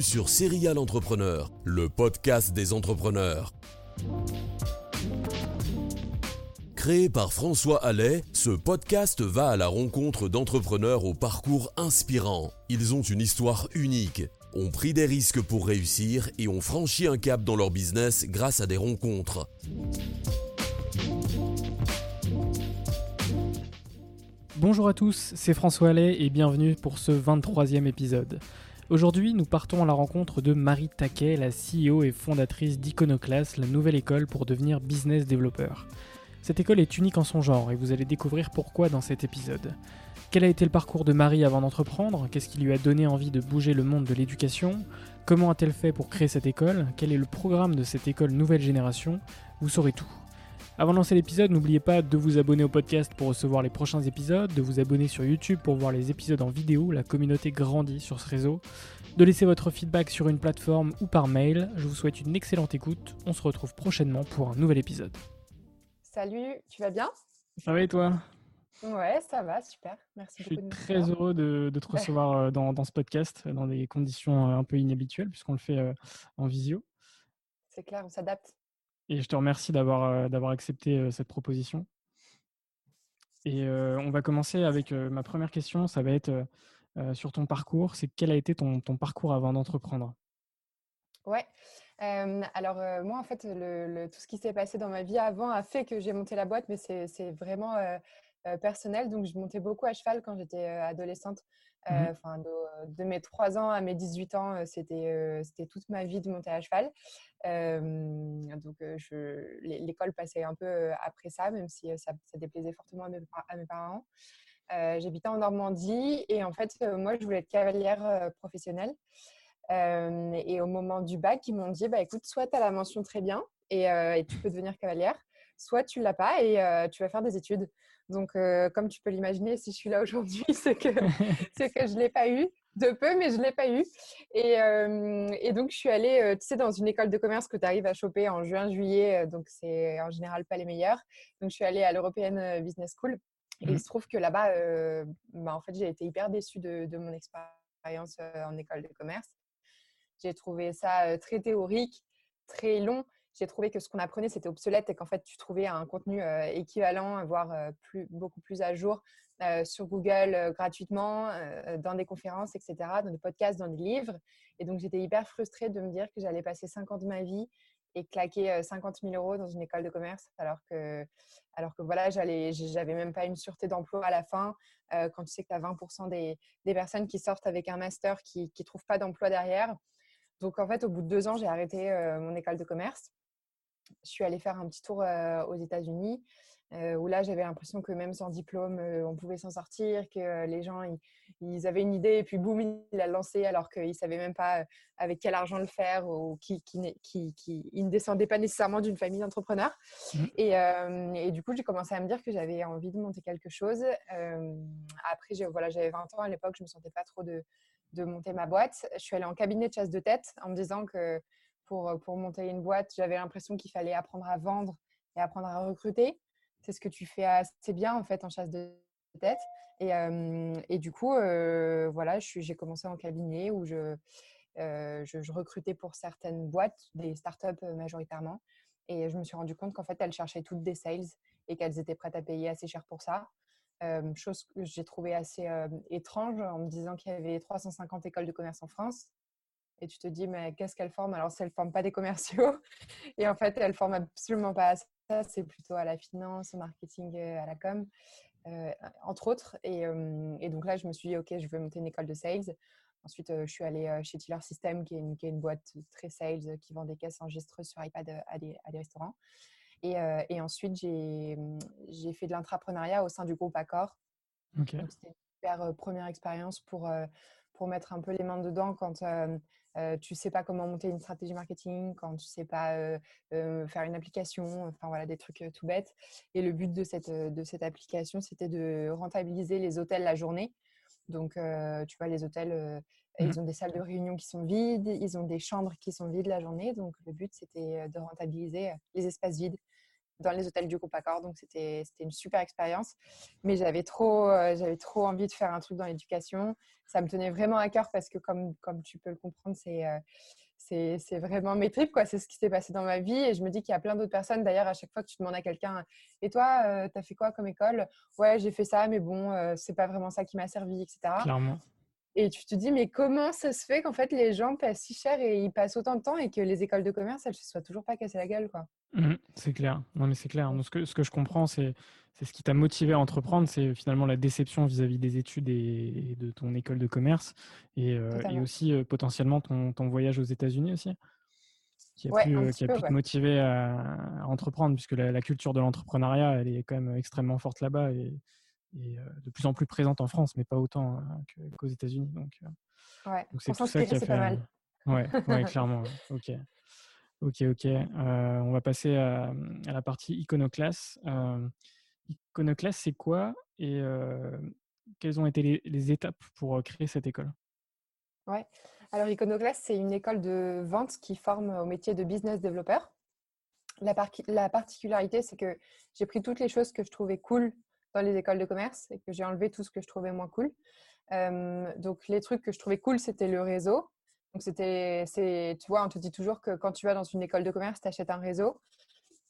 Sur Serial Entrepreneur, le podcast des entrepreneurs. Créé par François Allais, ce podcast va à la rencontre d'entrepreneurs au parcours inspirant. Ils ont une histoire unique, ont pris des risques pour réussir et ont franchi un cap dans leur business grâce à des rencontres. Bonjour à tous, c'est François Allais et bienvenue pour ce 23e épisode. Aujourd'hui, nous partons à la rencontre de Marie Taquet, la CEO et fondatrice d'Iconoclast, la nouvelle école pour devenir business développeur. Cette école est unique en son genre et vous allez découvrir pourquoi dans cet épisode. Quel a été le parcours de Marie avant d'entreprendre? Qu'est-ce qui lui a donné envie de bouger le monde de l'éducation? Comment a-t-elle fait pour créer cette école? Quel est le programme de cette école nouvelle génération? Vous saurez tout. Avant de lancer l'épisode, n'oubliez pas de vous abonner au podcast pour recevoir les prochains épisodes, de vous abonner sur YouTube pour voir les épisodes en vidéo, la communauté grandit sur ce réseau, de laisser votre feedback sur une plateforme ou par mail. Je vous souhaite une excellente écoute, on se retrouve prochainement pour un nouvel épisode. Salut, tu vas bien? Ça va et toi? Ouais, ça va, super. Merci beaucoup. Je suis très heureux de, te recevoir euh, dans, ce podcast, dans des conditions euh, un peu inhabituelles, puisqu'on le fait euh, en visio. C'est clair, on s'adapte. Et je te remercie d'avoir d'avoir accepté cette proposition. Et on va commencer avec ma première question. Ça va être sur ton parcours. C'est quel a été ton, ton parcours avant d'entreprendre? Ouais. alors moi, en fait, le, tout ce qui s'est passé dans ma vie avant a fait que j'ai monté la boîte, mais c'est vraiment personnel. Donc, je montais beaucoup à cheval quand j'étais adolescente. Mmh enfin, de, mes 3 ans à mes 18 ans, c'était c'était toute ma vie de monter à cheval. donc, l'école passait un peu après ça, même si ça, déplaisait fortement à mes, parents. J'habitais en Normandie et en fait, moi, je voulais être cavalière professionnelle. et au moment du bac, ils m'ont dit bah, écoute, soit tu as la mention très bien et, et, tu peux devenir cavalière, soit tu l'as pas et tu vas faire des études. Donc, comme tu peux l'imaginer, si je suis là aujourd'hui, c'est que, je ne l'ai pas eu. De peu, mais je ne l'ai pas eu. Et, donc, je suis allée, tu sais, dans une école de commerce que tu arrives à choper en juin, juillet. Donc, c'est en général pas les meilleurs. Donc, je suis allée à l'European Business School. Et il mmh. se trouve que là-bas, bah, en fait, j'ai été hyper déçue de, de mon expérience en école de commerce. J'ai trouvé ça très théorique, très long j'ai trouvé que ce qu'on apprenait, c'était obsolète et qu'en fait, tu trouvais un contenu euh, équivalent, voire euh, plus, beaucoup plus à jour euh, sur Google gratuitement, dans des conférences, etc., dans des podcasts, dans des livres. Et donc, j'étais hyper frustrée de me dire que j'allais passer 5 ans de ma vie et claquer 50 000 euros dans une école de commerce, alors que, alors que voilà, j'avais même pas une sûreté d'emploi à la fin. quand tu sais que tu as 20% des, des, personnes qui sortent avec un master qui ne trouvent pas d'emploi derrière. Donc, en fait, au bout de deux ans, j'ai arrêté mon école de commerce je suis allée faire un petit tour aux États-Unis, où là, j'avais l'impression que même sans diplôme, on pouvait s'en sortir, que les gens, ils, avaient une idée et puis boum, ils la lancé alors qu'ils ne savaient même pas avec quel argent le faire ou qui, qui, qui, ne descendaient pas nécessairement d'une famille d'entrepreneurs. Mmh. Et, et, du coup, j'ai commencé à me dire que j'avais envie de monter quelque chose. après, voilà, j'avais 20 ans à l'époque, je ne me sentais pas trop de, de monter ma boîte. Je suis allée en cabinet de chasse de tête en me disant que pour, pour monter une boîte, j'avais l'impression qu'il fallait apprendre à vendre et apprendre à recruter. C'est ce que tu fais assez bien en fait en chasse de tête. Et, et du coup, voilà, j'ai commencé en cabinet où je, je, recrutais pour certaines boîtes, des startups majoritairement. Et je me suis rendu compte qu'en fait, elles cherchaient toutes des sales et qu'elles étaient prêtes à payer assez cher pour ça. chose que j'ai trouvé assez étrange en me disant qu'il y avait 350 écoles de commerce en France. Et tu te dis, mais qu'est-ce qu'elles forment Alors, si elles ne forment pas des commerciaux, et en fait, elles ne forment absolument pas à ça, c'est plutôt à la finance, au marketing, à la com, entre autres. Et, et, donc là, je me suis dit, OK, je veux monter une école de sales. Ensuite, je suis allée chez Tiller System, qui est, une, qui est, une, boîte très sales qui vend des caisses enregistreuses sur iPad à des, à des restaurants. Et, et ensuite, j'ai fait de l'entrepreneuriat au sein du groupe Accor. C'était une super première expérience pour, pour mettre un peu les mains dedans quand tu sais pas comment monter une stratégie marketing, quand tu sais pas faire une application, enfin voilà, des trucs tout bêtes. Et le but de cette, de cette application, c'était de rentabiliser les hôtels la journée. Donc, tu vois, les hôtels, mmh ils ont des salles de réunion qui sont vides, ils ont des chambres qui sont vides la journée. Donc, le but, c'était de rentabiliser les espaces vides dans les hôtels du groupe Accor. Donc, c'était une super expérience. Mais j'avais trop, j'avais trop envie de faire un truc dans l'éducation. Ça me tenait vraiment à cœur parce que, comme, comme tu peux le comprendre, c'est c'est vraiment mes tripes, quoi. C'est ce qui s'est passé dans ma vie. Et je me dis qu'il y a plein d'autres personnes. D'ailleurs, à chaque fois que tu demandes à quelqu'un, et toi, euh, tu as fait quoi comme école? Ouais, j'ai fait ça, mais bon, euh, c'est pas vraiment ça qui m'a servi, etc. Clairement. Et tu te dis, mais comment ça se fait qu'en fait les gens passent si cher et ils passent autant de temps et que les écoles de commerce, elles ne se soient toujours pas cassées la gueule, quoi? Mmh, C'est clair. Non, mais c'est clair. ce, que, ce que je comprends, c'est c'est ce qui t'a motivé à entreprendre, c'est finalement la déception vis-à-vis des études et, de ton école de commerce et, euh, et aussi potentiellement ton, ton, voyage aux États-Unis aussi qui a pu, qui a pu te motiver à, entreprendre, puisque la, culture de l'entrepreneuriat, elle est quand même extrêmement forte là-bas et, et de plus en plus présente en France, mais pas autant hein, qu'aux États-Unis. Donc, ouais. c'est tout ça qui a fait. Pas mal. Ouais, ouais clairement. Ok. Ok, ok. Euh, on va passer à, la partie Iconoclast. Euh, Iconoclast, c'est quoi et euh, quelles ont été les, étapes pour créer cette école? Ouais. Alors, Iconoclast, c'est une école de vente qui forme au métier de business developer. La, la particularité, c'est que j'ai pris toutes les choses que je trouvais cool dans les écoles de commerce et que j'ai enlevé tout ce que je trouvais moins cool. Euh, donc, les trucs que je trouvais cool, c'était le réseau. Donc, c'était, tu vois, on te dit toujours que quand tu vas dans une école de commerce, tu achètes un réseau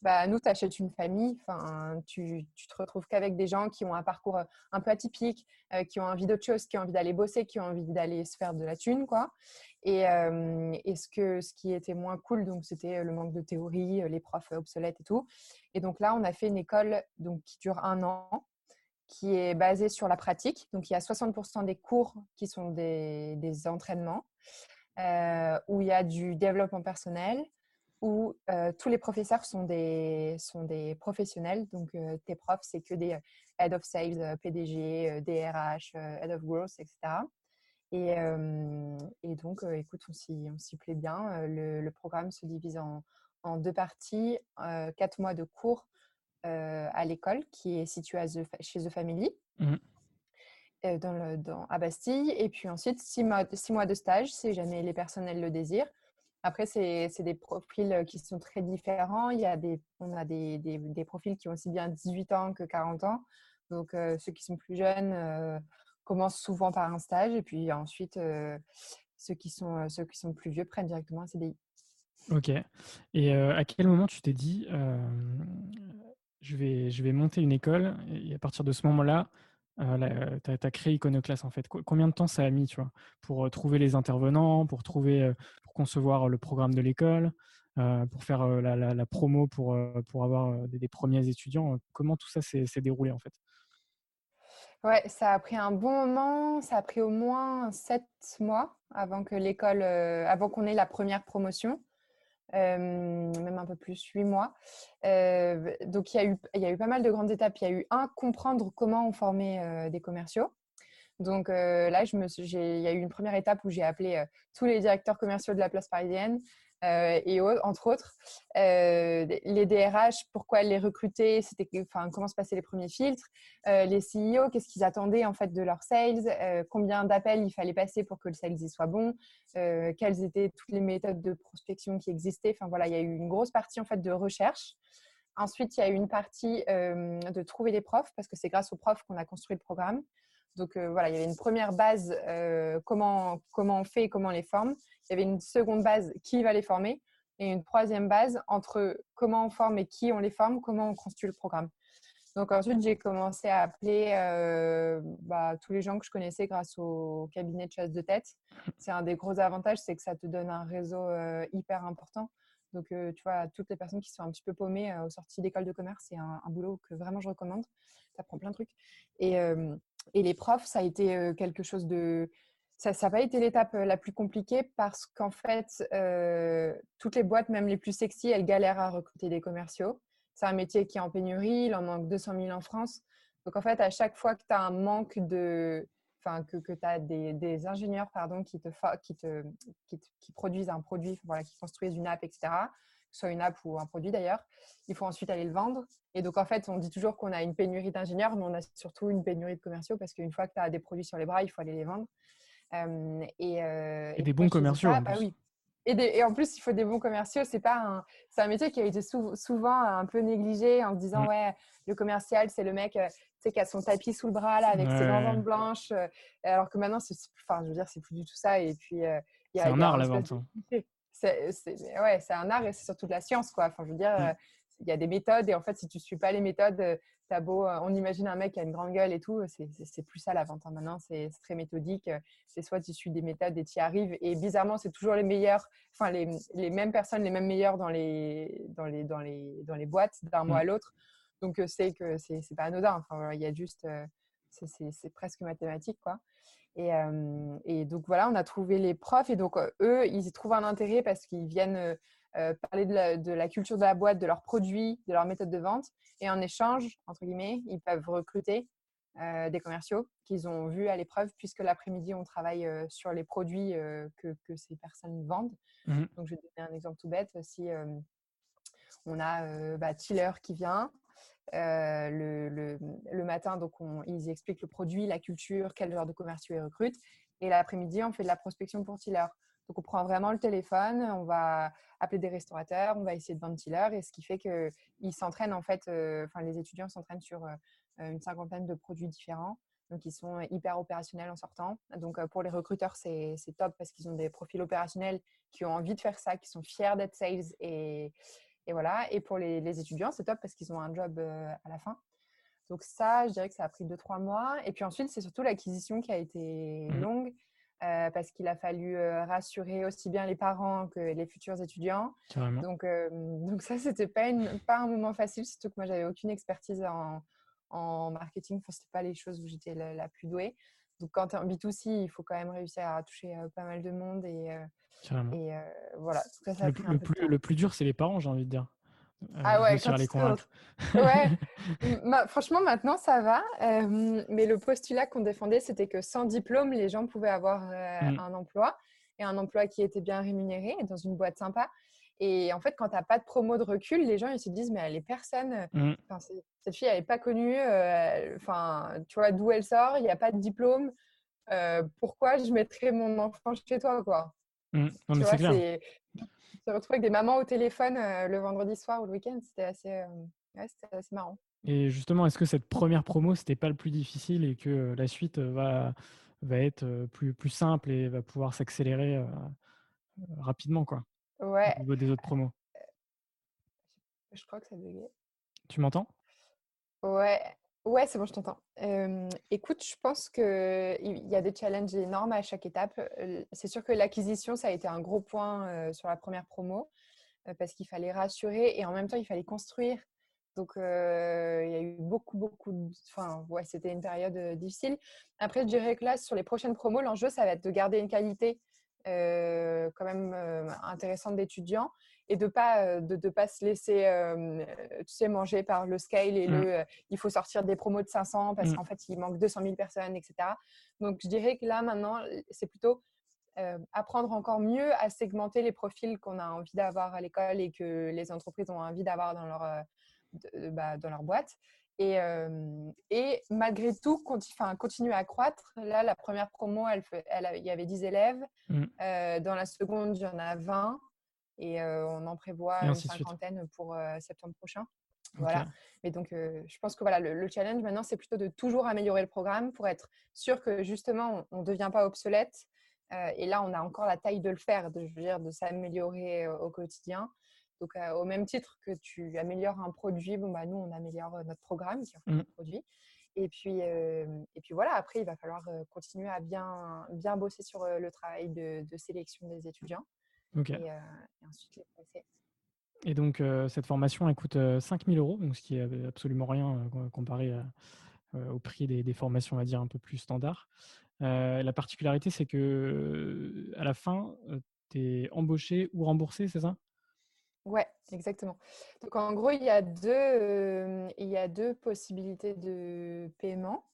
bah, nous, tu achètes une famille, enfin, tu, tu te retrouves qu'avec des gens qui ont un parcours euh, un peu atypique, euh, qui ont envie d'autre chose, qui ont envie d'aller bosser, qui ont envie d'aller se faire de la thune, quoi. Et, euh, et ce, que, ce qui était moins cool, donc, c'était le manque de théorie, les profs obsolètes et tout. Et donc là, on a fait une école donc, qui dure un an, qui est basée sur la pratique. Donc, il y a 60% des cours qui sont des, des entraînements, où il y a du développement personnel, où euh, tous les professeurs sont des, sont des professionnels. Donc, euh, tes profs, c'est que des euh, head of sales, PDG, DRH, head of growth, etc. Et, et donc, écoute, on s'y plaît bien. Le, programme se divise en, en deux parties. quatre mois de cours à l'école qui est située chez The Family. Mmh. Dans le, à Bastille. Et puis ensuite, six mois, six mois de stage, si jamais les personnels le désirent. Après, c'est des profils qui sont très différents. Il y a des, on a des, des, profils qui ont aussi bien 18 ans que 40 ans. Donc, ceux qui sont plus jeunes commencent souvent par un stage. Et puis ensuite, ceux, qui sont, ceux qui sont plus vieux prennent directement un CDI. Ok. Et à quel moment tu t'es dit, je, vais, je vais monter une école? Et à partir de ce moment-là, euh, tu as, créé Iconoclast en fait. Combien de temps ça a mis tu vois, pour euh, trouver les intervenants, pour, trouver, euh, pour concevoir le programme de l'école, pour faire la, promo pour, pour avoir des, premiers étudiants? Comment tout ça s'est déroulé en fait? Ouais, ça a pris un bon moment. Ça a pris au moins sept mois avant que l'école, avant qu'on ait la première promotion. Même un peu plus, huit mois. donc, il y, a eu, il y a eu pas mal de grandes étapes. Il y a eu un, comprendre comment on formait des commerciaux. Donc là, il y a eu une première étape où j'ai appelé tous les directeurs commerciaux de la place parisienne euh, et entre autres, euh, les DRH, pourquoi les recruter, comment se passaient les premiers filtres, euh, les CEO, qu'est-ce qu'ils attendaient en fait de leurs sales, combien d'appels il fallait passer pour que le sales y soit bon, quelles étaient toutes les méthodes de prospection qui existaient. Enfin voilà, il y a eu une grosse partie en fait de recherche. Ensuite, il y a eu une partie de trouver des profs parce que c'est grâce aux profs qu'on a construit le programme. Donc voilà, il y avait une première base, comment, comment on fait et comment on les forme. Il y avait une seconde base, qui va les former. Et une troisième base, entre comment on forme et qui on les forme, comment on construit le programme. Donc ensuite, j'ai commencé à appeler bah, tous les gens que je connaissais grâce au cabinet de chasse de tête. C'est un des gros avantages, c'est que ça te donne un réseau hyper important. Donc, tu vois, toutes les personnes qui sont un petit peu paumées aux sorties d'école de commerce, c'est un, un, boulot que vraiment je recommande. Ça prend plein de trucs. Et, et les profs, ça a été quelque chose de... Ça n'a pas été l'étape la plus compliquée parce qu'en fait, toutes les boîtes, même les plus sexy, elles galèrent à recruter des commerciaux. C'est un métier qui est en pénurie, il en manque 200 000 en France. Donc en fait, à chaque fois que tu as un manque de... Enfin, que, que des, ingénieurs pardon, qui, te, qui, te, qui, qui, produisent un produit, voilà, qui construisent une app, etc., soit une app ou un produit d'ailleurs. Il faut ensuite aller le vendre. Et donc, en fait, on dit toujours qu'on a une pénurie d'ingénieurs, mais on a surtout une pénurie de commerciaux parce qu'une fois que tu as des produits sur les bras, il faut aller les vendre. Euh, euh, et, des bons commerciaux. bah, oui. Et, et, en plus, il faut des bons commerciaux. C'est pas un, c'est un métier qui a été souvent un peu négligé en se disant mm. ouais, le commercial, c'est le mec, euh, qui a son tapis sous le bras là avec ses grandes blanches. alors que maintenant, c'est, enfin, je veux dire, c'est plus du tout ça. Et puis, il y a, c'est un art la vente. C'est ouais, un art et c'est surtout de la science. Quoi. Enfin, je veux dire, mm. euh, il y a des méthodes et en fait, si tu ne suis pas les méthodes, euh, as beau, euh, on imagine un mec qui a une grande gueule et tout, c'est plus ça la vente. Hein. Maintenant, c'est très méthodique. C'est soit tu suis des méthodes et tu y arrives. Et bizarrement, c'est toujours les meilleurs, enfin, les, les, mêmes personnes, les mêmes meilleurs dans les, dans les, dans les, dans les boîtes d'un mois mm. à l'autre. Donc, c'est que c'est pas anodin. Enfin, il y a juste, c'est presque mathématique, quoi. Et, donc voilà, on a trouvé les profs et donc eux, ils y trouvent un intérêt parce qu'ils viennent parler de la, culture de la boîte, de leurs produits, de leur méthode de vente. Et en échange, entre guillemets, ils peuvent recruter des commerciaux qu'ils ont vus à l'épreuve puisque l'après-midi, on travaille sur les produits que, ces personnes vendent. Mmh donc je vais donner un exemple tout bête. Si on a bah, Tiller qui vient, euh, le, matin, donc ils expliquent le produit, la culture, quel genre de commerciaux ils recrutent. Et l'après-midi, on fait de la prospection pour Tiller. Donc, on prend vraiment le téléphone, on va appeler des restaurateurs, on va essayer de vendre Tiller. Et ce qui fait qu'ils s'entraînent, en fait, euh, les étudiants s'entraînent sur euh, une cinquantaine de produits différents. Donc, ils sont hyper opérationnels en sortant. Donc, pour les recruteurs, c'est top parce qu'ils ont des profils opérationnels qui ont envie de faire ça, qui sont fiers d'être sales et, et voilà. Et pour les, étudiants, c'est top parce qu'ils ont un job euh, à la fin. Donc ça, je dirais que ça a pris 2-3 mois. Et puis ensuite, c'est surtout l'acquisition qui a été mmh longue euh, parce qu'il a fallu euh, rassurer aussi bien les parents que les futurs étudiants. Donc, donc ça, c'était pas, pas un moment facile, surtout que moi, j'avais aucune expertise en, en marketing. Enfin, c'était pas les choses où j'étais la, plus douée. Donc quand tu es en B2C, il faut quand même réussir à toucher pas mal de monde et et voilà. le, plus, le, plus, dur, c'est les parents, j'ai envie de dire. Euh, ah ouais, quand les convaincre. ouais. franchement, maintenant, ça va. Euh, mais le postulat qu'on défendait, c'était que sans diplôme, les gens pouvaient avoir mmh. un emploi et un emploi qui était bien rémunéré dans une boîte sympa. Et en fait, quand tu n'as pas de promo de recul, les gens ils se disent mais les personnes, mmh. cette fille elle n'est pas connue, enfin tu vois d'où elle sort, il n'y a pas de diplôme, pourquoi je mettrais mon enfant chez toi quoi? Mmh. Non, mais c'est clair. Se retrouver avec des mamans au téléphone euh, le vendredi soir ou le week-end, c'était assez, euh, ouais, assez, marrant. Et justement, est-ce que cette première promo, c'était pas le plus difficile et que euh, la suite va, va être plus, plus simple et va pouvoir s'accélérer rapidement quoi, ouais. au niveau des autres promos Je crois que ça buguait. Tu m'entends? Ouais, Ouais, c'est bon, je t'entends. écoute, je pense qu'il y a des challenges énormes à chaque étape. C'est sûr que l'acquisition, ça a été un gros point sur la première promo parce qu'il fallait rassurer et en même temps, il fallait construire. Donc, il y a eu beaucoup, beaucoup de... Enfin, ouais, c'était une période difficile. Après, je dirais que là, sur les prochaines promos, l'enjeu, ça va être de garder une qualité quand même intéressante d'étudiants et de pas de, pas se laisser tu sais manger par le scale et mmh. le il faut sortir des promos de 500 parce mmh. qu'en fait il manque 200 000 personnes etc donc je dirais que là maintenant c'est plutôt apprendre encore mieux à segmenter les profils qu'on a envie d'avoir à l'école et que les entreprises ont envie d'avoir dans leur bah, dans leur boîte et, et, malgré tout, continue, à croître. Là, la première promo, elle, elle, il y avait 10 élèves. Mmh. dans la seconde, il y en a 20. Et on en prévoit une cinquantaine pour septembre prochain. Voilà. Mais donc, je pense que voilà, le, challenge maintenant, c'est plutôt de toujours améliorer le programme pour être sûr que justement, on ne devient pas obsolète. et là, on a encore la taille de le faire, de, dire, de s'améliorer au quotidien. Donc, au même titre que tu améliores un produit, bon, bah, nous, on améliore notre programme qui offre mmh. notre produit. Et puis, et puis voilà, après, il va falloir continuer à bien, bien bosser sur le travail de, sélection des étudiants. Et, ensuite les passer. Et donc, cette formation, elle coûte 5000 euros, donc ce qui est absolument rien comparé au prix des, des, formations, on va dire, un peu plus standards. la particularité, c'est que à la fin, tu es embauché ou remboursé, c'est ça? Ouais, exactement. Donc en gros, il y a deux, il y a deux possibilités de paiement.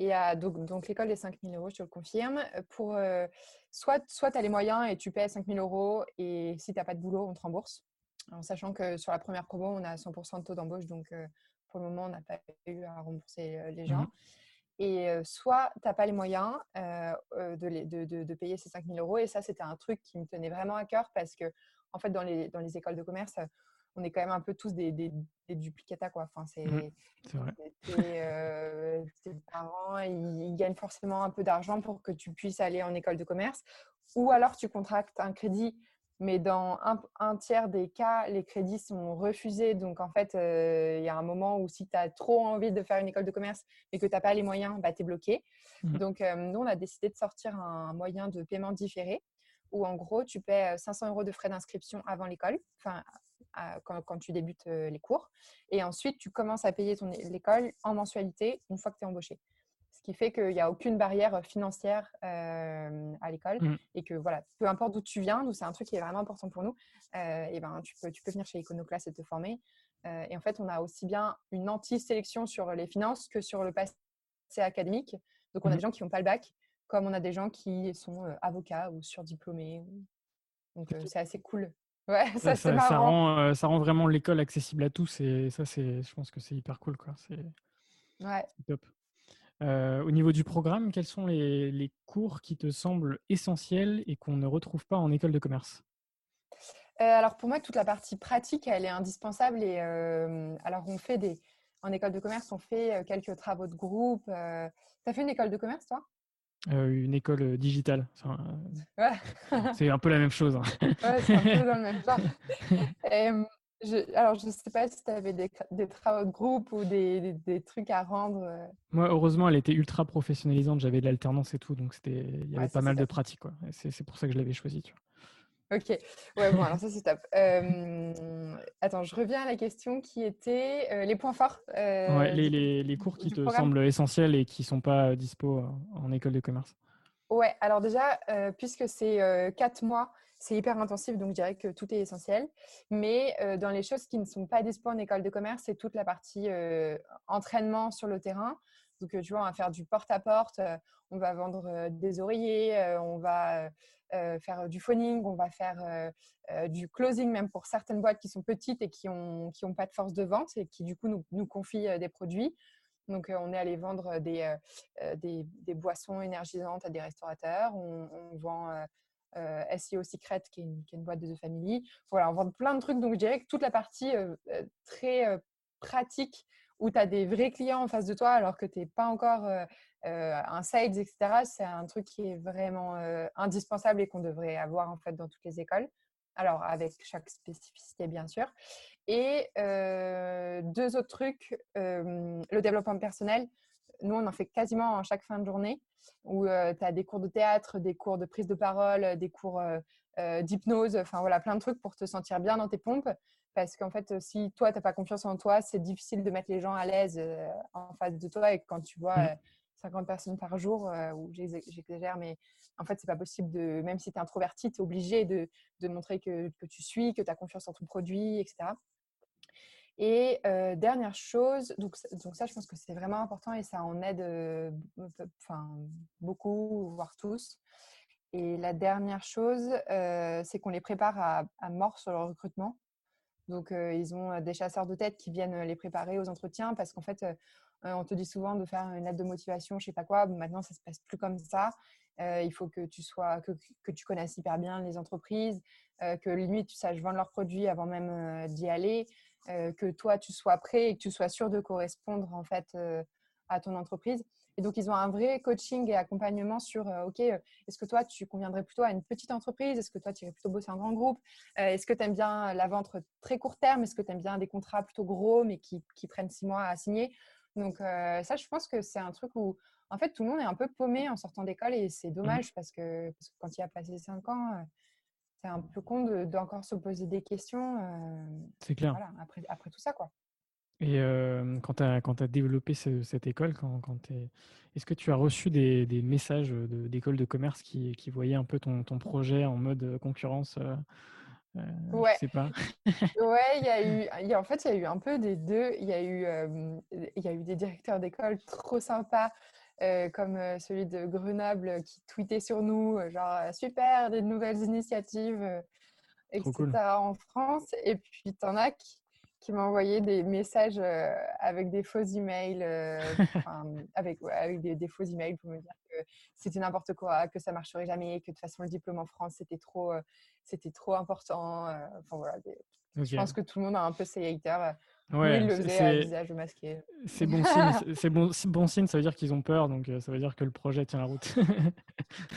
A donc, donc l'école des 5000 euros, je te le confirme. Pour, soit soit tu as les moyens et tu paies 5000 euros et si tu n'as pas de boulot, on te rembourse. En sachant que sur la première promo, on a 100% de taux d'embauche. Donc pour le moment, on n'a pas eu à rembourser les gens. Mmh et soit tu n'as pas les moyens de, de, de, de, payer ces 5000 euros. Et ça, c'était un truc qui me tenait vraiment à cœur parce que en fait, dans les, dans les écoles de commerce, on est quand même un peu tous des, des, duplicata. Quoi. Enfin, c'est, mmh, euh, tes parents, ils, gagnent forcément un peu d'argent pour que tu puisses aller en école de commerce. Ou alors, tu contractes un crédit, mais dans un, tiers des cas, les crédits sont refusés. Donc, en fait, il y a un moment où si tu as trop envie de faire une école de commerce et que tu n'as pas les moyens, bah, tu es bloqué. Mmh. Donc, nous, on a décidé de sortir un moyen de paiement différé où en gros, tu paies 500 euros de frais d'inscription avant l'école, enfin, quand, tu débutes les cours. Et ensuite, tu commences à payer ton l'école en mensualité une fois que tu es embauché. Ce qui fait qu'il n'y a aucune barrière financière à l'école mmh. et que voilà, peu importe d'où tu viens, c'est un truc qui est vraiment important pour nous, et ben, tu, peux, tu peux venir chez Iconoclast et te former. et en fait, on a aussi bien une anti-sélection sur les finances que sur le passé académique. Donc, on a mmh. des gens qui n'ont pas le bac, comme on a des gens qui sont avocats ou surdiplômés. Donc c'est assez cool. Ouais, ça, ça, rend, ça rend vraiment l'école accessible à tous et ça, c'est, je pense que c'est hyper cool. Quoi. C'est, ouais. top. au niveau du programme, quels sont les, les, cours qui te semblent essentiels et qu'on ne retrouve pas en école de commerce? Alors pour moi, toute la partie pratique, elle est indispensable. Et alors on fait des, en école de commerce, on fait quelques travaux de groupe. tu as fait une école de commerce, toi? Une école euh, digitale. c'est un peu la même chose. Hein. c'est un peu dans le même genre. alors, je ne sais pas si tu avais des, travaux de groupe ou des, des, trucs à rendre. Euh. Moi, heureusement, elle était ultra professionnalisante. J'avais de l'alternance et tout, donc il y avait pas mal de pratiques. C'est pour ça que je l'avais choisi. Tu vois. Ok, ouais, bon, alors ça c'est top. attends, je reviens à la question qui était euh, les points forts. Euh, ouais, les, les, les, cours qui te semblent essentiels et qui ne sont pas dispo en école de commerce. Ouais, alors déjà, puisque c'est quatre mois, c'est hyper intensif, donc je dirais que tout est essentiel. Mais dans les choses qui ne sont pas dispo en école de commerce, c'est toute la partie entraînement sur le terrain. Donc, tu vois, on va faire du porte-à-porte, on va vendre des oreillers, on va faire du phoning, on va faire du closing, même pour certaines boîtes qui sont petites et qui n'ont qui ont pas de force de vente et qui, du coup, nous, nous confient des produits. Donc, on est allé vendre des, des, des, boissons énergisantes à des restaurateurs. On, vend SEO Secret, qui est, une, boîte de The Family. Voilà, on vend plein de trucs. Donc, je dirais que toute la partie très pratique où tu as des vrais clients en face de toi alors que tu n'es pas encore un sales, etc., c'est un truc qui est vraiment indispensable et qu'on devrait avoir en fait dans toutes les écoles. Alors, avec chaque spécificité, bien sûr. Et deux autres trucs, le développement personnel. Nous, on en fait quasiment en chaque fin de journée où tu as des cours de théâtre, des cours de prise de parole, des cours d'hypnose, enfin voilà, plein de trucs pour te sentir bien dans tes pompes. Parce qu'en fait, si toi, tu n'as pas confiance en toi, c'est difficile de mettre les gens à l'aise en face de toi. Et quand tu vois mmh 50 personnes par jour, ou j'exagère, mais en fait, c'est pas possible de, même si tu es introverti, tu es obligé de, de montrer que, que, tu suis, que tu as confiance en ton produit, etc. Et dernière chose, donc, donc, ça, je pense que c'est vraiment important et ça en aide enfin, beaucoup, voire tous. Et la dernière chose, c'est qu'on les prépare à, à, mort sur le recrutement. Donc, ils ont des chasseurs de tête qui viennent les préparer aux entretiens parce qu'en fait, on te dit souvent de faire une lettre de motivation, je sais pas quoi. maintenant, ça se passe plus comme ça. il faut que tu sois, que, tu connaisses hyper bien les entreprises, que limite tu saches vendre leurs produits avant même d'y aller. Que toi, tu sois prêt et que tu sois sûr de correspondre en fait à ton entreprise. Et donc, ils ont un vrai coaching et accompagnement sur, euh, OK, est-ce que toi, tu conviendrais plutôt à une petite entreprise? Est-ce que toi, tu irais plutôt bosser en grand groupe? Est-ce que tu aimes bien la vente très court terme? Est-ce que tu aimes bien des contrats plutôt gros, mais qui, prennent six mois à signer? Donc, ça, je pense que c'est un truc où, en fait, tout le monde est un peu paumé en sortant d'école et c'est mmh dommage parce que, parce que quand il a passé cinq ans, c'est un peu con d'encore se poser des questions. Euh, c'est clair. après, après tout ça, quoi. Et euh, quand tu as, as, développé cette école, quand, quand est-ce que tu as reçu des, des messages d'écoles de, commerce qui, qui, voyaient un peu ton, ton projet en mode concurrence euh, Ouais. Je sais pas? ouais, il y a eu, y a, en fait, il y a eu un peu des deux. Il y a eu, il y a eu des directeurs d'école trop sympas euh, comme euh, celui de Grenoble qui tweetait sur nous, euh, genre super, des nouvelles initiatives, etc. en France. Et puis, tu en as qui, qui envoyé des messages avec des faux emails, avec, avec des, faux emails pour me dire que c'était n'importe quoi, que ça marcherait jamais, que de toute façon le diplôme en France c'était trop, c'était trop important. Enfin voilà, je pense que tout le monde a un peu ses haters. Ouais, le faisait à visage masqué. C'est bon signe, c'est bon, bon signe, ça veut dire qu'ils ont peur, donc ça veut dire que le projet tient la route.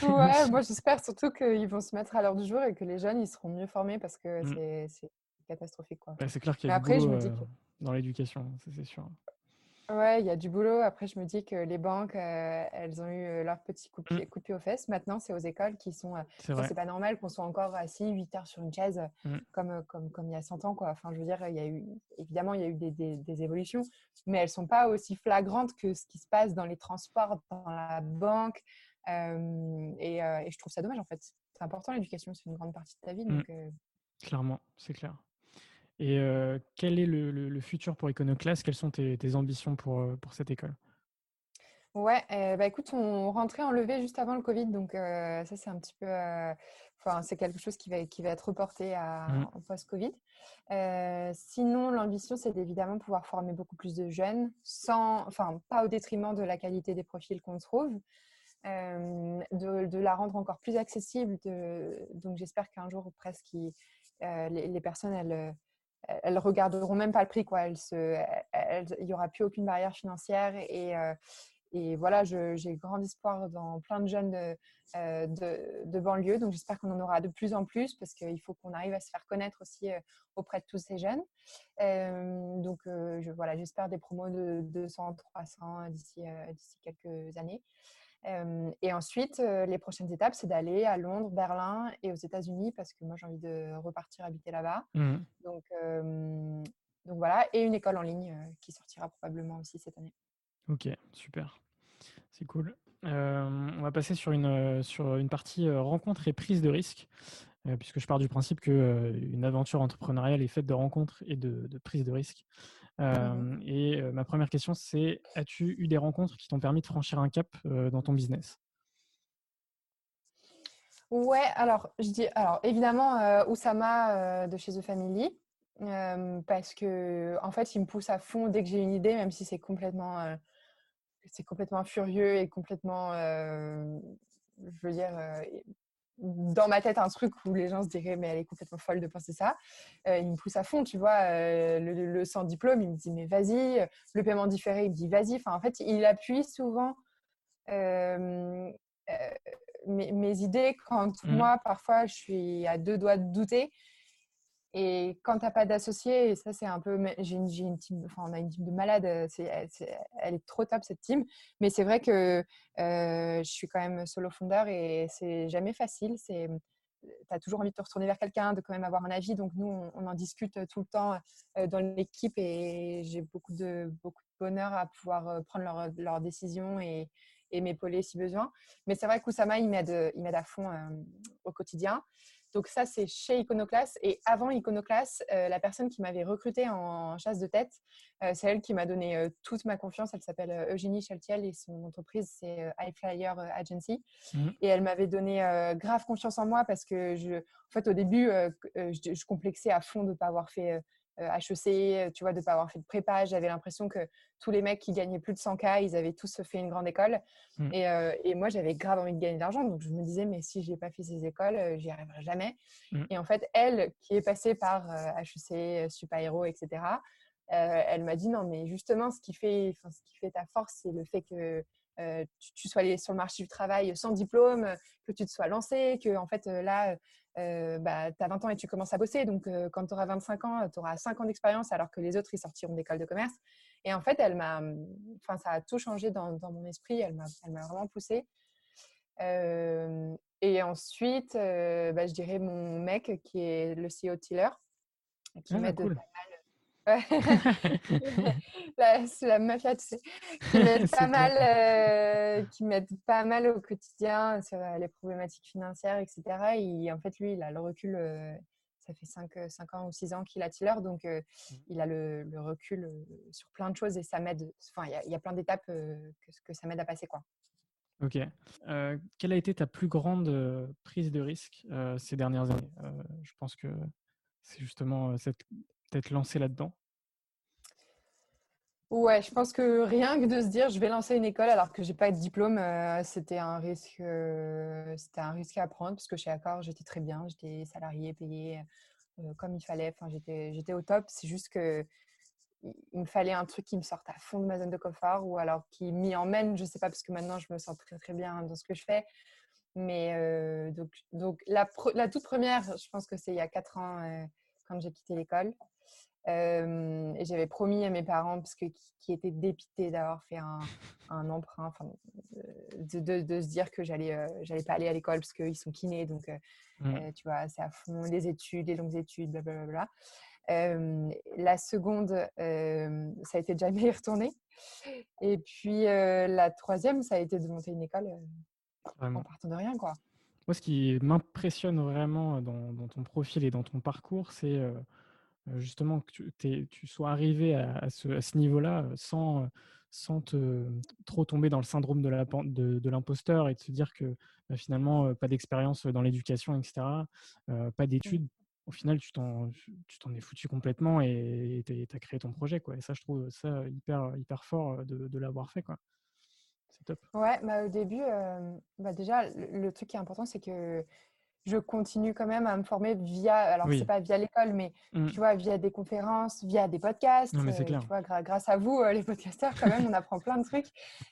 ouais, moi j'espère surtout qu'ils vont se mettre à l'heure du jour et que les jeunes ils seront mieux formés parce que mmh. c'est catastrophique. Quoi. c'est clair qu'il y a après, je me dis dans l'éducation, c'est sûr. Ouais, il y a du boulot. Après, je me dis que les banques, euh, elles ont eu euh, leur petit coup de, pied, aux fesses. Maintenant, c'est aux écoles qui sont. Euh, c'est pas normal qu'on soit encore assis 8 heures sur une chaise mmh. comme, comme, comme il y a 100 ans. Quoi. Enfin, je veux dire, il y a eu, évidemment, il y a eu des, des, évolutions, mais elles sont pas aussi flagrantes que ce qui se passe dans les transports, dans la banque. et, et, je trouve ça dommage, en fait. C'est important, l'éducation, c'est une grande partie de ta vie. Donc, Clairement, c'est clair. Et quel est le, futur pour Iconoclast? Quelles sont tes, ambitions pour, pour cette école? Ouais, eh, bah écoute, on rentrait en levée juste avant le Covid, donc ça c'est un petit peu, enfin c'est quelque chose qui va, qui va être reporté à, mmh. post-Covid. sinon, l'ambition c'est évidemment pouvoir former beaucoup plus de jeunes, sans, enfin pas au détriment de la qualité des profils qu'on trouve, de, de, la rendre encore plus accessible. De, donc j'espère qu'un jour presque les, les, personnes elles elles regarderont même pas le prix quoi. il y aura plus aucune barrière financière et, euh, voilà, j'ai grand espoir dans plein de jeunes de, euh, de, banlieue. Donc j'espère qu'on en aura de plus en plus parce qu'il faut qu'on arrive à se faire connaître aussi euh, auprès de tous ces jeunes. donc voilà, j'espère des promos de 200, 300 d'ici d'ici quelques années et ensuite, les prochaines étapes, c'est d'aller à Londres, Berlin et aux États-Unis parce que moi, j'ai envie de repartir habiter là-bas. Mmh. Donc, donc voilà, et une école en ligne qui sortira probablement aussi cette année. Ok, super. C'est cool. on va passer sur une, sur une partie rencontre et prise de risque, puisque je pars du principe qu'une aventure entrepreneuriale est faite de rencontres et de, de prise de risque. Mmh et ma première question, c'est as-tu eu des rencontres qui t'ont permis de franchir un cap dans ton business? Ouais, alors je dis, alors évidemment Oussama de chez The Family, parce que en fait, il me pousse à fond dès que j'ai une idée, même si c'est complètement, c'est complètement furieux et complètement, je veux dire, dans ma tête un truc où les gens se diraient mais elle est complètement folle de penser ça. Euh, il me pousse à fond, tu vois, euh, le, sans diplôme, il me dit mais vas-y, le paiement différé, il me dit vas-y. Enfin, en fait, il appuie souvent euh, mes, idées quand mmh. moi, parfois, je suis à deux doigts de douter. Et quand tu n'as pas d'associé, et ça c'est un peu, j'ai une, une, team, enfin on a une team de malades, euh, c'est, elle est trop top cette team. Mais c'est vrai que euh, je suis quand même solo founder et c'est jamais facile. C'est, tu as toujours envie de te retourner vers quelqu'un, de quand même avoir un avis. Donc nous, on, en discute tout le temps euh, dans l'équipe et j'ai beaucoup de, beaucoup de bonheur à pouvoir prendre leurs décisions et, m'épauler si besoin. Mais c'est vrai qu'Oussama, il m'aide, il m'aide à fond au quotidien. Donc ça, c'est chez Iconoclast. Et avant Iconoclast, euh, la personne qui m'avait recrutée en chasse de tête, euh, c'est elle qui m'a donné euh, toute ma confiance. Elle s'appelle Eugénie Chaltiel et son entreprise, c'est High Flyer Agency. Mmh. Et elle m'avait donné grave confiance en moi parce que, je, en fait, au début, je, je, complexais à fond de ne pas avoir fait HEC, euh, tu vois, de ne pas avoir fait de prépa. J'avais l'impression que tous les mecs qui gagnaient plus de 100K, ils avaient tous fait une grande école. Mm. Euh, et, moi, j'avais grave envie de gagner de l'argent. Donc, je me disais, mais si je n'ai pas fait ces écoles, euh, j'y arriverai jamais. Mm. Et en fait, elle, qui est passée par HEC, Super Hero, etc., elle m'a dit, non, mais justement, ce qui fait, ce qui fait ta force, c'est le fait que tu, sois allé sur le marché du travail sans diplôme, que tu te sois lancé, que en fait là, bah, tu as 20 ans et tu commences à bosser. Donc quand tu auras 25 ans, tu auras 5 ans d'expérience alors que les autres, ils sortiront d'école de commerce. Et en fait, elle m'a, enfin, ça a tout changé dans, mon esprit. Elle m'a, vraiment poussée. et ensuite, bah, je dirais mon mec qui est le CEO de Tiller, qui ah, m'aide pas mal c'est la mafia, tu sais, qui m'aide pas mal, euh, qui m'aide pas mal au quotidien sur euh, les problématiques financières, etc. Et en fait, lui, il a le recul. Euh, ça fait 5, 5, ans ou 6 ans qu'il a Tiller, donc mmh. il a le, recul sur plein de choses et ça m'aide. Enfin, il y, a plein d'étapes que, que ça m'aide à passer, quoi. Ok. quelle a été ta plus grande prise de risque ces dernières années? Je pense que c'est justement cette peut-être lancé là-dedans? Ouais, je pense que rien que de se dire je vais lancer une école alors que j'ai pas de diplôme, euh, c'était un risque, euh, c'était un risque à prendre parce que chez Accor j'étais très bien, j'étais salarié, payé euh, comme il fallait, enfin j'étais j'étais au top. C'est juste que il me fallait un truc qui me sorte à fond de ma zone de confort ou alors qui m'y emmène, je sais pas parce que maintenant je me sens très très bien dans ce que je fais. Mais donc donc la toute première, je pense que c'est il y a quatre ans quand j'ai quitté l'école. Euh, et j'avais promis à mes parents, parce que, qui, étaient dépités d'avoir fait un, un emprunt, de, de, de, se dire que j'allais euh, j'allais pas aller à l'école parce qu'ils sont kinés, donc euh, mmh. tu vois, c'est à fond les études, les longues études, blablabla. la seconde, ça a été de jamais y retourner. Et puis la troisième, ça a été de monter une école en partant de rien, quoi. Moi, ce qui m'impressionne vraiment dans, dans, ton profil et dans ton parcours, c'est euh, justement que tu, tu, sois arrivé à, ce, niveau-là euh, sans, sans te, trop tomber dans le syndrome de l'imposteur et de se dire que bah, finalement, euh, pas d'expérience dans l'éducation, etc., pas d'études. Au final, tu t'en es foutu complètement et tu as créé ton projet. Quoi. Et ça, je trouve ça hyper, hyper fort de, de l'avoir fait. Quoi. C'est top. Ouais, bah, au début, bah, déjà, le, truc qui est important, c'est que je continue quand même à me former via, alors c'est pas via l'école, mais mm. tu vois, via des conférences, via des podcasts. Non, mais c'est euh, clair. Tu vois, grâce à vous, euh, les podcasteurs, quand même, on apprend plein de trucs.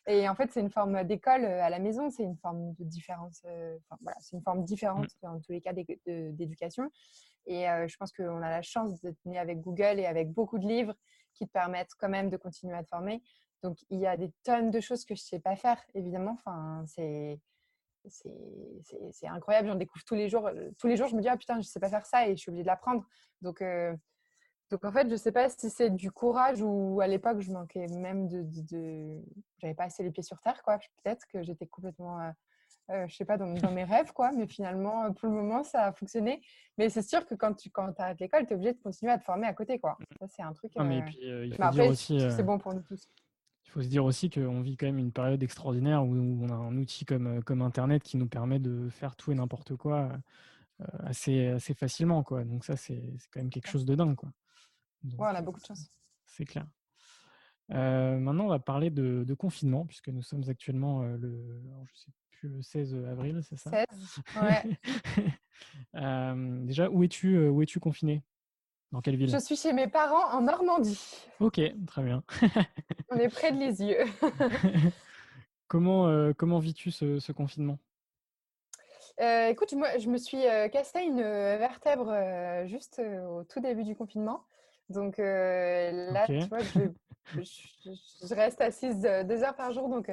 Et en fait, c'est une forme d'école euh, à la maison, c'est une forme de différence. Enfin, voilà, c'est une forme différente mm. dans tous les cas d'éducation. Et je pense qu'on a la chance d'être né avec Google et avec beaucoup de livres qui te permettent quand même de continuer à te former. Donc, il y a des tonnes de choses que je sais pas faire, évidemment. Enfin, c'est c'est incroyable, j'en découvre tous les jours. Euh, tous les jours, je me dis, ah putain, je sais pas faire ça et je suis obligée de l'apprendre. Donc, euh, donc, en fait, je sais pas si c'est du courage ou à l'époque, je manquais même de. de, J'avais pas assez les pieds sur terre, quoi. Peut-être que j'étais complètement. Euh, je sais pas, dans, mes rêves, quoi. Mais finalement, pour le moment, ça a fonctionné. Mais c'est sûr que quand tu quand arrêtes l'école, tu es obligé de continuer à te former à côté, quoi. Ça, c'est un truc. mais puis, il faut dire aussi. C'est bon pour nous tous. Il faut se dire aussi qu'on vit quand même une période extraordinaire où on a un outil comme, euh, comme Internet qui nous permet de faire tout et n'importe quoi euh, assez, assez facilement. Quoi. Donc ça, c'est quand même quelque chose de dingue. Quoi. on a beaucoup de chance. C'est clair. Euh, maintenant, on va parler de, de, confinement, puisque nous sommes actuellement le, je sais plus, le 16 avril, c'est ça? 16, ouais. déjà, où es-tu où es confiné? Dans quelle ville Je suis chez mes parents en Normandie. Ok, très bien. On est près de Lisieux. comment euh, comment vis-tu ce, confinement? Euh, écoute, moi, je me suis euh, cassé une vertèbre juste au tout début du confinement. Donc là, tu vois, je, je, reste assise deux heures par jour. Donc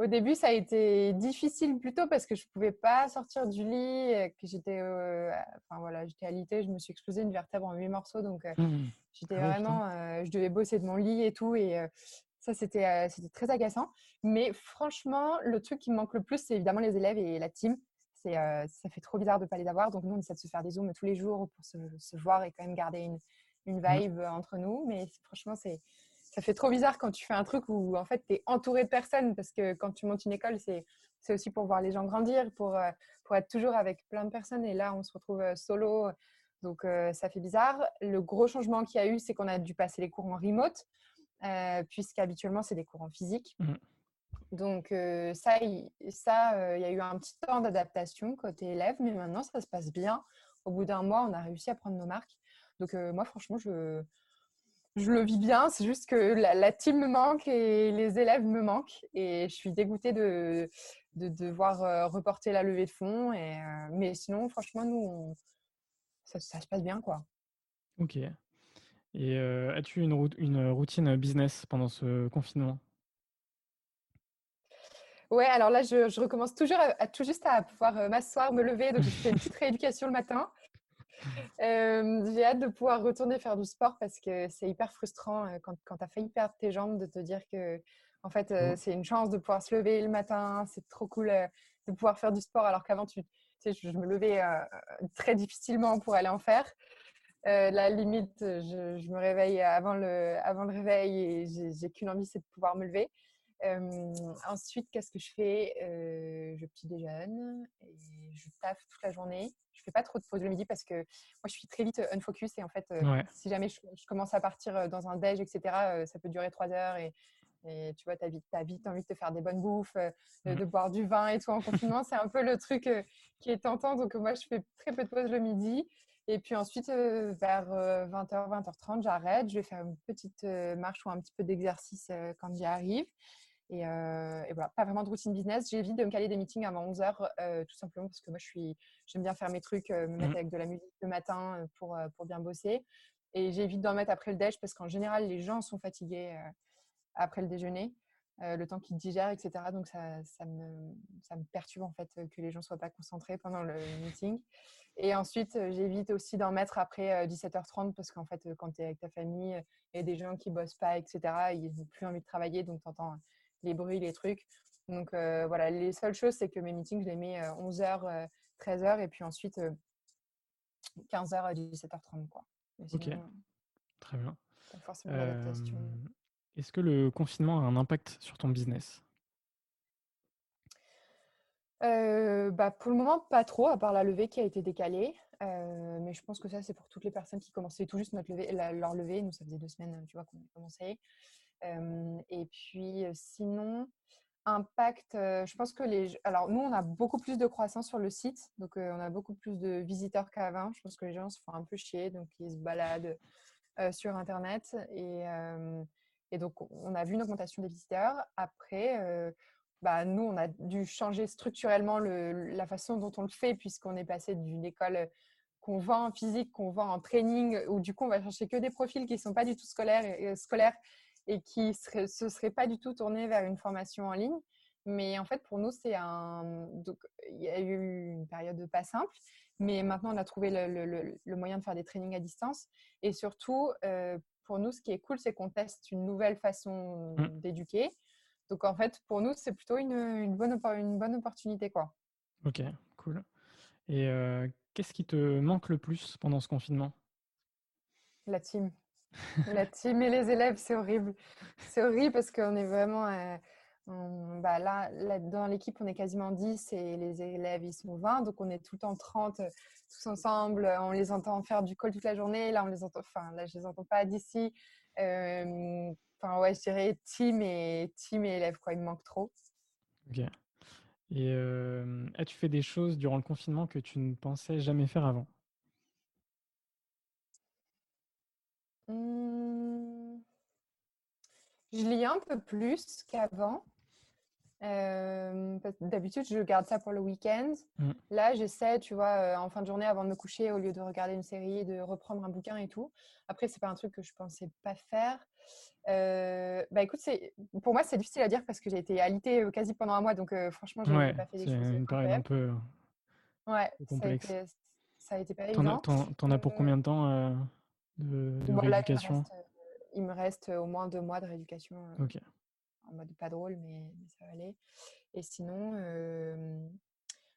au début, ça a été difficile plutôt parce que je pouvais pas sortir du lit, que j'étais, euh, enfin voilà, j'étais alitée, je me suis explosé une vertèbre en huit morceaux, donc euh, mmh. j'étais ah vraiment, euh, je devais bosser de mon lit et tout, et Ça, c'était c'était très agaçant. Mais franchement, le truc qui me manque le plus, c'est évidemment les élèves et la team. C'est, ça fait trop bizarre de ne pas les avoir. Donc, nous, on essaie de se faire des zooms tous les jours pour se, se voir et quand même garder une, une mmh. vibe entre nous. Mais franchement, c'est, ça fait trop bizarre quand tu fais un truc où en fait tu es entouré de personnes parce que quand tu montes une école, c'est, c'est aussi pour voir les gens grandir, pour, euh, pour être toujours avec plein de personnes. Et là, on se retrouve euh, solo. Donc, euh, ça fait bizarre. Le gros changement qu'il y a eu, c'est qu'on a dû passer les cours en remote, puisqu'habituellement, c'est des cours en physique. Mmh. Donc, ça, il, ça, il y a eu un petit temps d'adaptation côté élève, mais maintenant, ça se passe bien. Au bout d'un mois, on a réussi à prendre nos marques. Donc, moi, franchement, je, je le vis bien. C'est juste que la, team me manque et les élèves me manquent. Et je suis dégoûtée de, de devoir euh, reporter la levée de fonds. Et, euh, mais sinon, franchement, nous, ça, se passe bien. quoi. Ok. Et euh, as-tu une, une routine business pendant ce confinement? Ouais, alors là, je, recommence toujours à, tout juste à pouvoir m'asseoir, me lever. Donc, je fais une petite rééducation le matin. Euh, j'ai hâte de pouvoir retourner faire du sport parce que c'est hyper frustrant euh, quand, quand tu as failli perdre tes jambes de te dire que en fait, euh, mmh. c'est une chance de pouvoir se lever le matin. C'est trop cool de pouvoir faire du sport alors qu'avant, tu, sais, je, me levais très difficilement pour aller en faire. la limite, je, je, me réveille avant le, avant le réveil et j'ai qu'une envie, c'est de pouvoir me lever ensuite, qu'est-ce que je fais? Je petit déjeune et je taffe toute la journée. Je fais pas trop de pause le midi parce que moi, je suis très vite unfocus et en fait, si jamais je, commence à partir dans un déj, etc., ça peut durer trois heures et, et tu vois, tu as vite, as vite envie de te faire des bonnes bouffes, mmh. de, boire du vin et tout en confinement. c'est un peu le truc qui est tentant. Donc, moi, je fais très peu de pause le midi. Et puis ensuite, vers 20h, 20h30, j'arrête. Je vais faire une petite marche ou un petit peu d'exercice quand j'y arrive. Et, voilà, pas vraiment de routine business. J'évite de me caler des meetings avant 11h, tout simplement parce que moi, je suis, j'aime bien faire mes trucs, me mettre mmh. avec de la musique le matin pour, pour bien bosser. Et j'évite d'en mettre après le déj parce qu'en général, les gens sont fatigués après le déjeuner. le temps qu'ils digèrent, etc. Donc ça, ça, me, ça, me, perturbe en fait que les gens ne soient pas concentrés pendant le meeting. Et ensuite, j'évite aussi d'en mettre après 17h30 parce qu'en fait, quand tu es avec ta famille, il y a des gens qui bossent pas, etc. Ils n'ont plus envie de travailler, donc tu entends les bruits, les trucs. Donc voilà, les seules choses, c'est que mes meetings, je les mets 11h, 13h et puis ensuite 15h à 17h30. Quoi. ok, très bien. Est-ce que le confinement a un impact sur ton business? Bah, pour le moment, pas trop, à part la levée qui a été décalée. mais je pense que ça, c'est pour toutes les personnes qui commençaient tout juste notre levée, leur levée. Nous, ça faisait deux semaines, tu vois, qu'on a commencé et puis sinon, impact, je pense que les... Alors nous, on a beaucoup plus de croissance sur le site, donc on a beaucoup plus de visiteurs qu'avant. Je pense que les gens se font un peu chier, donc ils se baladent sur Internet. Et, et, donc, on a vu une augmentation des visiteurs. Après, bah, nous, on a dû changer structurellement le, la façon dont on le fait, puisqu'on est passé d'une école qu'on vend en physique, qu'on vend en training, où du coup, on va chercher que des profils qui ne sont pas du tout scolaires, scolaires et qui ne se serait pas du tout tourné vers une formation en ligne. Mais en fait, pour nous, c'est un. Donc, il y a eu une période pas simple, mais maintenant, on a trouvé le, le, moyen de faire des trainings à distance. Et surtout, euh, pour nous, ce qui est cool, c'est qu'on teste une nouvelle façon mmh. d'éduquer. Donc, en fait, pour nous, c'est plutôt une, une, bonne, une bonne opportunité. Quoi. Ok, cool. Et euh, qu'est-ce qui te manque le plus pendant ce confinement? La team. La team et les élèves, c'est horrible. C'est horrible parce qu'on est vraiment. Euh, bah là, dans l'équipe, on est quasiment 10 et les élèves, ils sont 20. Donc, on est tout le temps 30, euh, tous ensemble. On les entend faire du call toute la journée. Là, on les entend, enfin, là, je les entends pas d'ici. Euh, enfin, ouais, je dirais team et, team et élèves, quoi. Il me manque trop. Ok. Et as-tu fait des choses durant le confinement que tu ne pensais jamais faire avant? Mmh. Je lis un peu plus qu'avant. D'habitude, je garde ça pour le week-end. Mmh. Là, j'essaie, tu vois, en fin de journée, avant de me coucher, au lieu de regarder une série, de reprendre un bouquin et tout. Après, c'est pas un truc que je pensais pas faire. bah écoute, pour moi, c'est difficile à dire parce que j'ai été alitée quasi pendant un mois, donc franchement, j'ai pas fait des choses. une période un peu ouais, complexe. Ça a été, pas évident. T'en as pour combien de temps de, de l'éducation il me reste au moins deux mois de rééducation. Ok. En mode pas drôle, mais, ça va aller. Et sinon,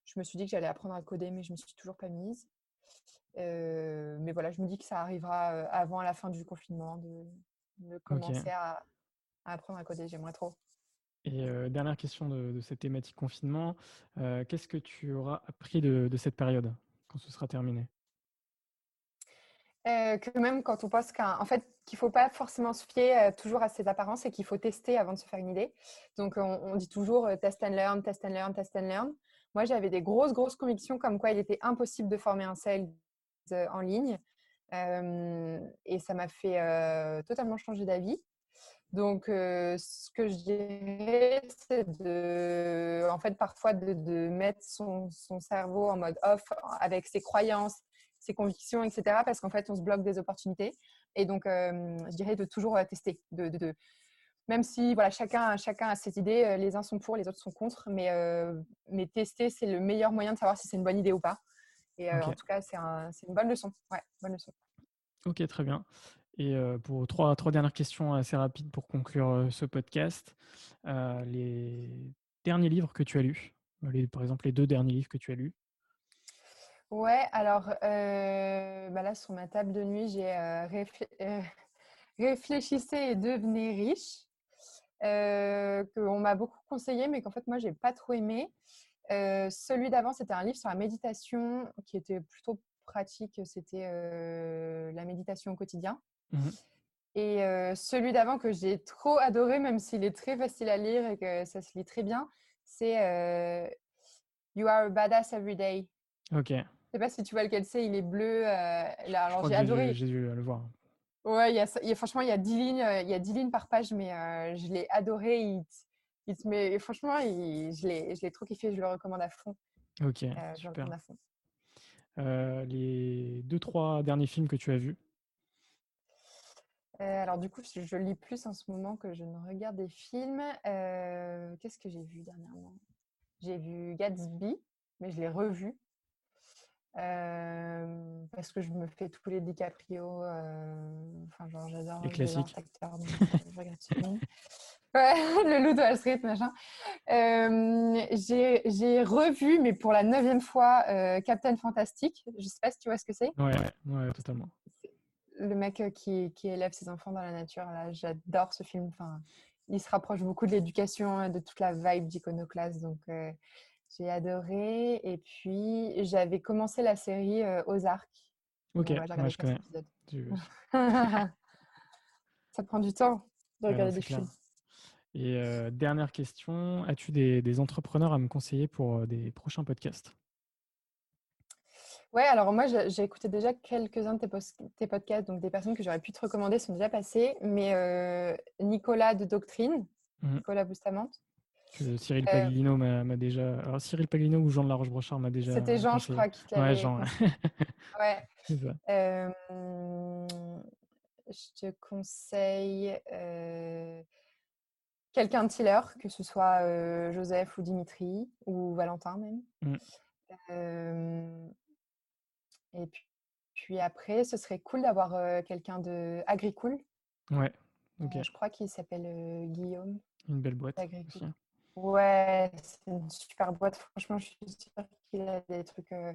je me suis dit que j'allais apprendre à coder, mais je me suis toujours pas mise. mais voilà, je me dis que ça arrivera avant la fin du confinement de, commencer à, apprendre à coder. J'aimerais trop. Et dernière question de, cette thématique confinement, qu'est-ce que tu auras appris de, cette période quand ce sera terminé? Que même quand on pense qu'en fait qu'il faut pas forcément se fier toujours à ses apparences et qu'il faut tester avant de se faire une idée. Donc on, dit toujours test and learn, test and learn, test and learn. Moi j'avais des grosses grosses convictions comme quoi il était impossible de former un sales en ligne et ça m'a fait totalement changer d'avis. Donc, ce que je dirais, c'est de, en fait, parfois de, de mettre son, son, cerveau en mode off avec ses croyances, ses convictions, etc. Parce qu'en fait, on se bloque des opportunités. Et donc, je dirais de toujours tester, de, de, même si voilà, chacun, chacun a ses idées, les uns sont pour, les autres sont contre, mais, mais tester, c'est le meilleur moyen de savoir si c'est une bonne idée ou pas. Et en tout cas, c'est un, une bonne leçon. Ouais, bonne leçon. Ok, très bien. Et pour trois, trois dernières questions assez rapides pour conclure ce podcast. les derniers livres que tu as lus, par exemple les deux derniers livres que tu as lus. Ouais, alors bah là sur ma table de nuit, j'ai Réfléchissez et devenez riche, qu'on m'a beaucoup conseillé, mais qu'en fait moi j'ai pas trop aimé. celui d'avant, c'était un livre sur la méditation qui était plutôt pratique, c'était la méditation au quotidien. Mmh et celui d'avant que j'ai trop adoré, même s'il est très facile à lire et que ça se lit très bien, c'est You are a badass every day. Ok. Je sais pas si tu vois lequel c'est, il est bleu. là, alors j'ai adoré. J'ai dû le voir. Ouais, y a, franchement, il y a 10 lignes, il y a 10 lignes par page, mais je l'ai adoré. Il, il te franchement, je l'ai trop kiffé, je le recommande à fond. Ok, super. À fond. les deux, trois derniers films que tu as vus? Euh, alors du coup, je, lis plus en ce moment que je ne regarde des films. Euh, qu'est-ce que j'ai vu dernièrement? J'ai vu Gatsby, mais je l'ai revu. Euh, parce que je me fais tous les DiCaprio. Enfin, genre, j'adore les classiques. Acteurs, je regarde Ouais, le loup de Wall Street, machin. j'ai revu, mais pour la neuvième fois, Captain Fantastic. Je sais pas si tu vois ce que c'est. Ouais, ouais, totalement le mec euh, qui, élève ses enfants dans la nature. Là, j'adore ce film. Enfin, il se rapproche beaucoup de l'éducation, de toute la vibe d'Iconoclast. Donc, euh, j'ai adoré. Et puis, j'avais commencé la série Ozark. Ok, moi, je connais. Ça prend du temps de regarder des films. Et dernière question, as-tu des, entrepreneurs à me conseiller pour des prochains podcasts? Ouais, alors moi, j'ai écouté déjà quelques-uns de tes, podcasts, donc des personnes que j'aurais pu te recommander sont déjà passées, mais euh, Nicolas de Doctrine, mhm. Nicolas Bustamante. Cyril euh, Paglino m'a déjà. Alors, Cyril Paglino ou Jean de la Roche-Brochard m'a déjà. C'était Jean, je crois, qui t'avait. Ouais, Jean. ouais. Euh, je te conseille quelqu'un de Tiller, que ce soit Joseph ou Dimitri, ou Valentin même. Mm. Et puis, après, ce serait cool d'avoir euh, quelqu'un de Agricool. Ouais, ok. je crois qu'il s'appelle euh, Guillaume. Une belle boîte. Aussi. Ouais, c'est une super boîte. Franchement, je suis sûre qu'il a des trucs euh,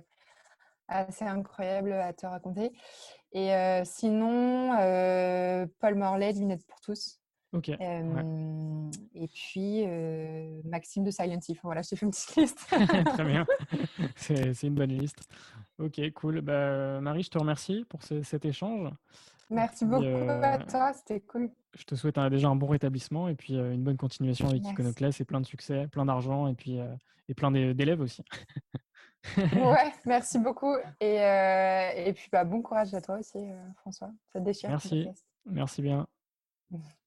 assez incroyables à te raconter. Et sinon, Paul Morley, Lunettes pour tous. Ok. Et puis Maxime de Silent Hill. Voilà, je t'ai fait une petite liste. Très bien. C'est une bonne liste. Ok, cool. Bah, Marie, je te remercie pour cet échange. Merci beaucoup à toi, c'était cool. Je te souhaite déjà un bon rétablissement et puis une bonne continuation avec Iconoclast et plein de succès, plein d'argent et puis et plein d'élèves aussi. ouais, merci beaucoup. Et, et puis bah, bon courage à toi aussi, François. Ça te déchire. Merci. Merci bien.